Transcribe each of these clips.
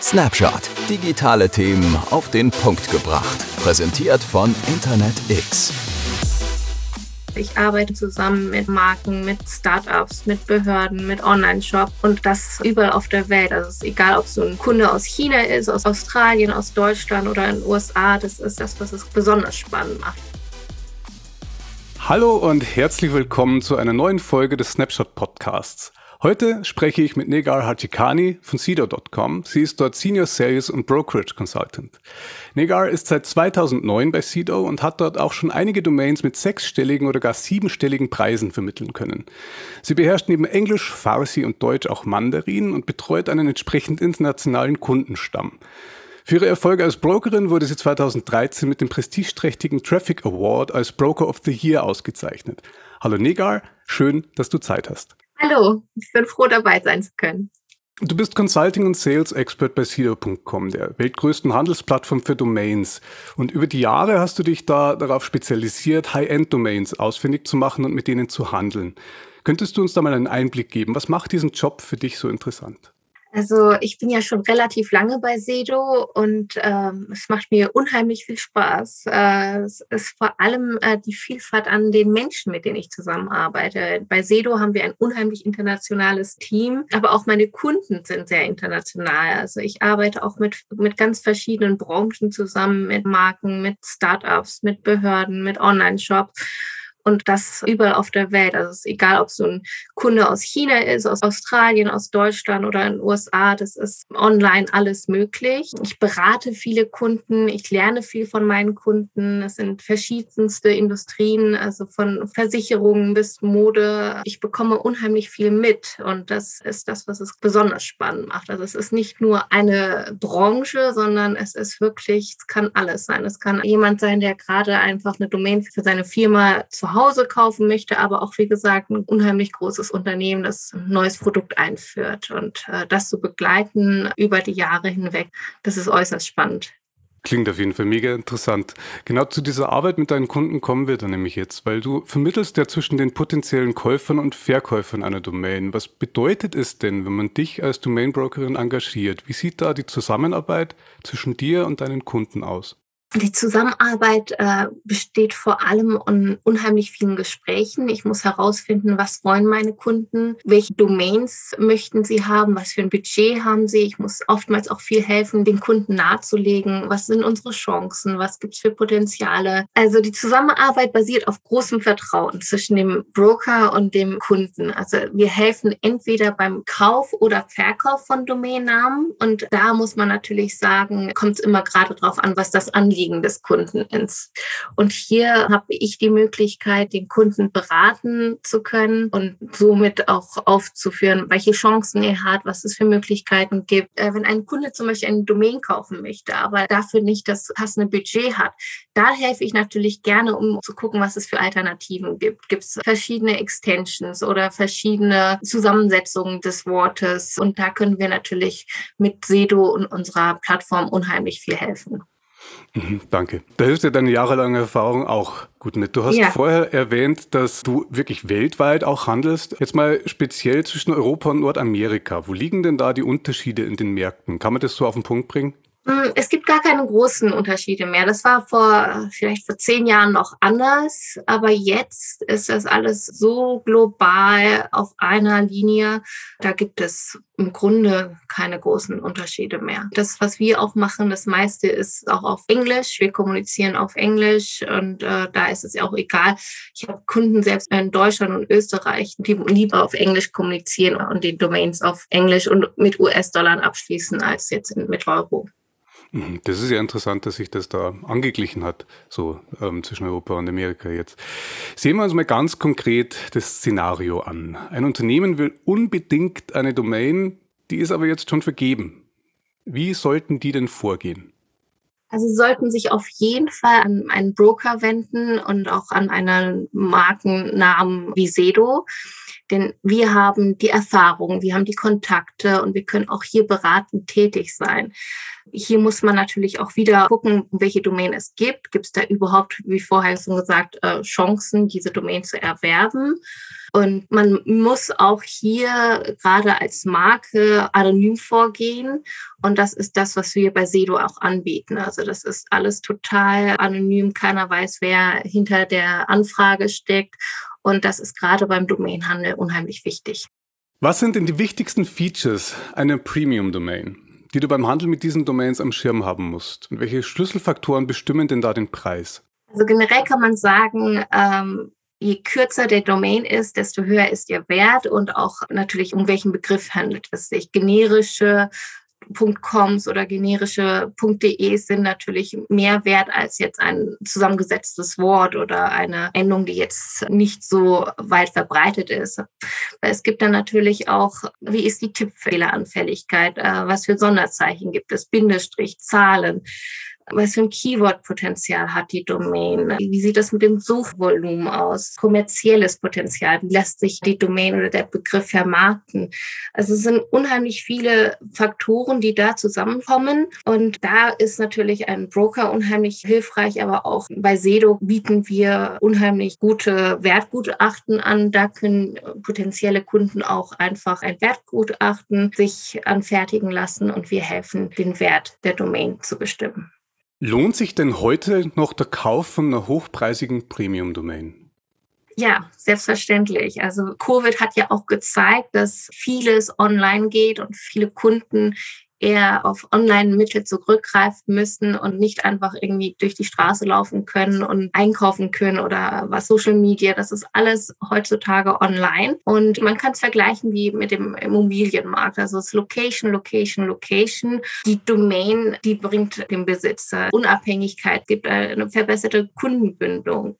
Snapshot. Digitale Themen auf den Punkt gebracht. Präsentiert von Internet X. Ich arbeite zusammen mit Marken, mit Startups, mit Behörden, mit Online-Shop und das überall auf der Welt. Also es ist egal, ob so ein Kunde aus China ist, aus Australien, aus Deutschland oder in den USA. Das ist das, was es besonders spannend macht. Hallo und herzlich willkommen zu einer neuen Folge des Snapshot Podcasts. Heute spreche ich mit Negar Hachikani von Sedo.com. Sie ist dort Senior Sales und Brokerage Consultant. Negar ist seit 2009 bei Sedo und hat dort auch schon einige Domains mit sechsstelligen oder gar siebenstelligen Preisen vermitteln können. Sie beherrscht neben Englisch, Farsi und Deutsch auch Mandarin und betreut einen entsprechend internationalen Kundenstamm. Für ihre Erfolge als Brokerin wurde sie 2013 mit dem prestigeträchtigen Traffic Award als Broker of the Year ausgezeichnet. Hallo Negar, schön, dass du Zeit hast. Hallo, ich bin froh dabei sein zu können. Du bist Consulting und Sales Expert bei Sedo.com, der weltgrößten Handelsplattform für Domains. Und über die Jahre hast du dich da darauf spezialisiert, High-End-Domains ausfindig zu machen und mit denen zu handeln. Könntest du uns da mal einen Einblick geben? Was macht diesen Job für dich so interessant? Also ich bin ja schon relativ lange bei Sedo und ähm, es macht mir unheimlich viel Spaß. Äh, es ist vor allem äh, die Vielfalt an den Menschen, mit denen ich zusammenarbeite. Bei Sedo haben wir ein unheimlich internationales Team, aber auch meine Kunden sind sehr international. Also ich arbeite auch mit, mit ganz verschiedenen Branchen zusammen, mit Marken, mit Startups, mit Behörden, mit Online-Shops und das überall auf der Welt. Also es ist egal, ob so ein Kunde aus China ist, aus Australien, aus Deutschland oder in den USA, das ist online alles möglich. Ich berate viele Kunden, ich lerne viel von meinen Kunden. Es sind verschiedenste Industrien, also von Versicherungen bis Mode. Ich bekomme unheimlich viel mit und das ist das, was es besonders spannend macht. Also es ist nicht nur eine Branche, sondern es ist wirklich, es kann alles sein. Es kann jemand sein, der gerade einfach eine Domain für seine Firma zu Hause kaufen möchte, aber auch, wie gesagt, ein unheimlich großes Unternehmen, das ein neues Produkt einführt. Und äh, das zu begleiten über die Jahre hinweg, das ist äußerst spannend. Klingt auf jeden Fall mega interessant. Genau zu dieser Arbeit mit deinen Kunden kommen wir dann nämlich jetzt, weil du vermittelst ja zwischen den potenziellen Käufern und Verkäufern einer Domain. Was bedeutet es denn, wenn man dich als Domainbrokerin engagiert? Wie sieht da die Zusammenarbeit zwischen dir und deinen Kunden aus? Die Zusammenarbeit äh, besteht vor allem in unheimlich vielen Gesprächen. Ich muss herausfinden, was wollen meine Kunden, welche Domains möchten sie haben, was für ein Budget haben sie. Ich muss oftmals auch viel helfen, den Kunden nahezulegen, was sind unsere Chancen, was gibt es für Potenziale. Also die Zusammenarbeit basiert auf großem Vertrauen zwischen dem Broker und dem Kunden. Also wir helfen entweder beim Kauf oder Verkauf von Domainnamen und da muss man natürlich sagen, kommt es immer gerade drauf an, was das Anliegen Anliegen des Kunden ins. Und hier habe ich die Möglichkeit, den Kunden beraten zu können und somit auch aufzuführen, welche Chancen er hat, was es für Möglichkeiten gibt. Äh, wenn ein Kunde zum Beispiel ein Domain kaufen möchte, aber dafür nicht das passende Budget hat, da helfe ich natürlich gerne, um zu gucken, was es für Alternativen gibt. Gibt es verschiedene Extensions oder verschiedene Zusammensetzungen des Wortes? Und da können wir natürlich mit Sedo und unserer Plattform unheimlich viel helfen. Mhm, danke. Da hilft dir deine jahrelange Erfahrung auch gut mit. Du hast ja. vorher erwähnt, dass du wirklich weltweit auch handelst. Jetzt mal speziell zwischen Europa und Nordamerika. Wo liegen denn da die Unterschiede in den Märkten? Kann man das so auf den Punkt bringen? Hm, es gibt gar keine großen Unterschiede mehr. Das war vor vielleicht vor zehn Jahren noch anders, aber jetzt ist das alles so global auf einer Linie. Da gibt es im Grunde keine großen Unterschiede mehr. Das, was wir auch machen, das meiste ist auch auf Englisch. Wir kommunizieren auf Englisch und äh, da ist es ja auch egal. Ich habe Kunden selbst in Deutschland und Österreich, die lieber auf Englisch kommunizieren und die Domains auf Englisch und mit US-Dollar abschließen als jetzt mit Euro. Mhm. Das ist ja interessant, dass sich das da angeglichen hat, so ähm, zwischen Europa und Amerika jetzt. Sehen wir uns mal ganz konkret das Szenario an. Ein Unternehmen will unbedingt eine Domain, die ist aber jetzt schon vergeben. Wie sollten die denn vorgehen? Also sie sollten sich auf jeden Fall an einen Broker wenden und auch an einen Markennamen wie Sedo. Denn wir haben die Erfahrung, wir haben die Kontakte und wir können auch hier beratend tätig sein. Hier muss man natürlich auch wieder gucken, welche Domain es gibt. Gibt es da überhaupt, wie vorher schon gesagt, äh, Chancen, diese Domain zu erwerben? Und man muss auch hier gerade als Marke anonym vorgehen. Und das ist das, was wir bei Sedo auch anbieten. Also das ist alles total anonym. Keiner weiß, wer hinter der Anfrage steckt. Und das ist gerade beim Domainhandel unheimlich wichtig. Was sind denn die wichtigsten Features einer Premium-Domain, die du beim Handel mit diesen Domains am Schirm haben musst? Und welche Schlüsselfaktoren bestimmen denn da den Preis? Also generell kann man sagen, ähm, je kürzer der Domain ist, desto höher ist ihr Wert und auch natürlich um welchen Begriff handelt es sich. Generische .coms oder generische .de sind natürlich mehr wert als jetzt ein zusammengesetztes Wort oder eine Endung, die jetzt nicht so weit verbreitet ist. Es gibt dann natürlich auch, wie ist die Tippfehleranfälligkeit, äh, was für Sonderzeichen gibt es, Bindestrich, Zahlen was für ein Keyword-Potenzial hat die Domain? Wie sieht das mit dem Suchvolumen aus? Kommerzielles Potenzial. Wie lässt sich die Domain oder der Begriff vermarkten? Also es sind unheimlich viele Faktoren, die da zusammenkommen. Und da ist natürlich ein Broker unheimlich hilfreich, aber auch bei Sedo bieten wir unheimlich gute Wertgutachten an. Da können potenzielle Kunden auch einfach ein Wertgutachten sich anfertigen lassen und wir helfen, den Wert der Domain zu bestimmen. Lohnt sich denn heute noch der Kauf von einer hochpreisigen Premium-Domain? Ja, selbstverständlich. Also Covid hat ja auch gezeigt, dass vieles online geht und viele Kunden eher auf Online-Mittel zurückgreifen müssen und nicht einfach irgendwie durch die Straße laufen können und einkaufen können oder was Social Media. Das ist alles heutzutage online. Und man kann es vergleichen wie mit dem Immobilienmarkt. Also es ist Location, Location, Location. Die Domain, die bringt dem Besitzer Unabhängigkeit, gibt eine verbesserte Kundenbindung,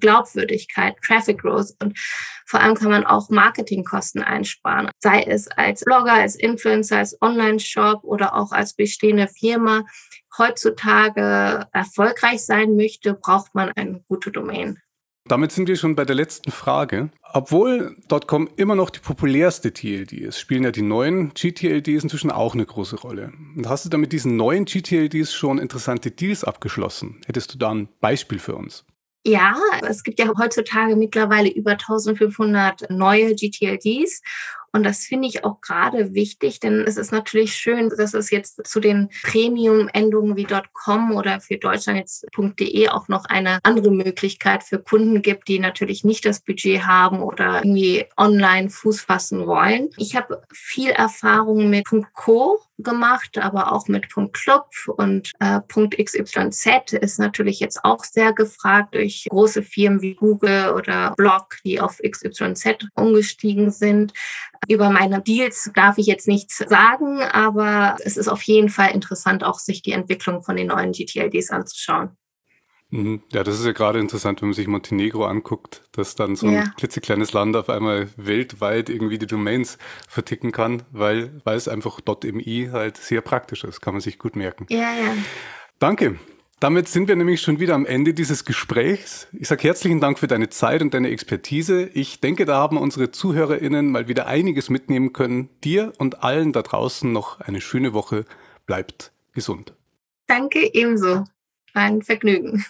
Glaubwürdigkeit, Traffic Growth und vor allem kann man auch Marketingkosten einsparen, sei es als Blogger, als Influencer, als Online-Shop oder auch als bestehende Firma. Heutzutage erfolgreich sein möchte, braucht man eine gute Domain. Damit sind wir schon bei der letzten Frage. Obwohl .com immer noch die populärste TLD ist, spielen ja die neuen GTLDs inzwischen auch eine große Rolle. Und hast du da mit diesen neuen GTLDs schon interessante Deals abgeschlossen? Hättest du da ein Beispiel für uns? Ja, es gibt ja heutzutage mittlerweile über 1500 neue GTLDs und das finde ich auch gerade wichtig, denn es ist natürlich schön, dass es jetzt zu den Premium-Endungen wie .com oder für Deutschland jetzt .de auch noch eine andere Möglichkeit für Kunden gibt, die natürlich nicht das Budget haben oder irgendwie online Fuß fassen wollen. Ich habe viel Erfahrung mit .co gemacht, aber auch mit .club und äh, .xyz ist natürlich jetzt auch sehr gefragt durch große Firmen wie Google oder Blog, die auf XYZ umgestiegen sind. Über meine Deals darf ich jetzt nichts sagen, aber es ist auf jeden Fall interessant, auch sich die Entwicklung von den neuen GTLDs anzuschauen. Mhm. Ja, das ist ja gerade interessant, wenn man sich Montenegro anguckt, dass dann so ein ja. klitzekleines Land auf einmal weltweit irgendwie die Domains verticken kann, weil, weil es einfach .mi halt sehr praktisch ist, kann man sich gut merken. Ja, ja. Danke. Damit sind wir nämlich schon wieder am Ende dieses Gesprächs. Ich sage herzlichen Dank für deine Zeit und deine Expertise. Ich denke, da haben unsere ZuhörerInnen mal wieder einiges mitnehmen können. Dir und allen da draußen noch eine schöne Woche. Bleibt gesund. Danke ebenso. Ein Vergnügen.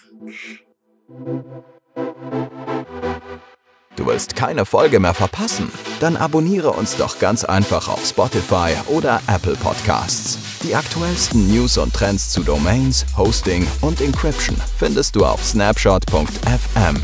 Du willst keine Folge mehr verpassen? Dann abonniere uns doch ganz einfach auf Spotify oder Apple Podcasts. Die aktuellsten News und Trends zu Domains, Hosting und Encryption findest du auf snapshot.fm.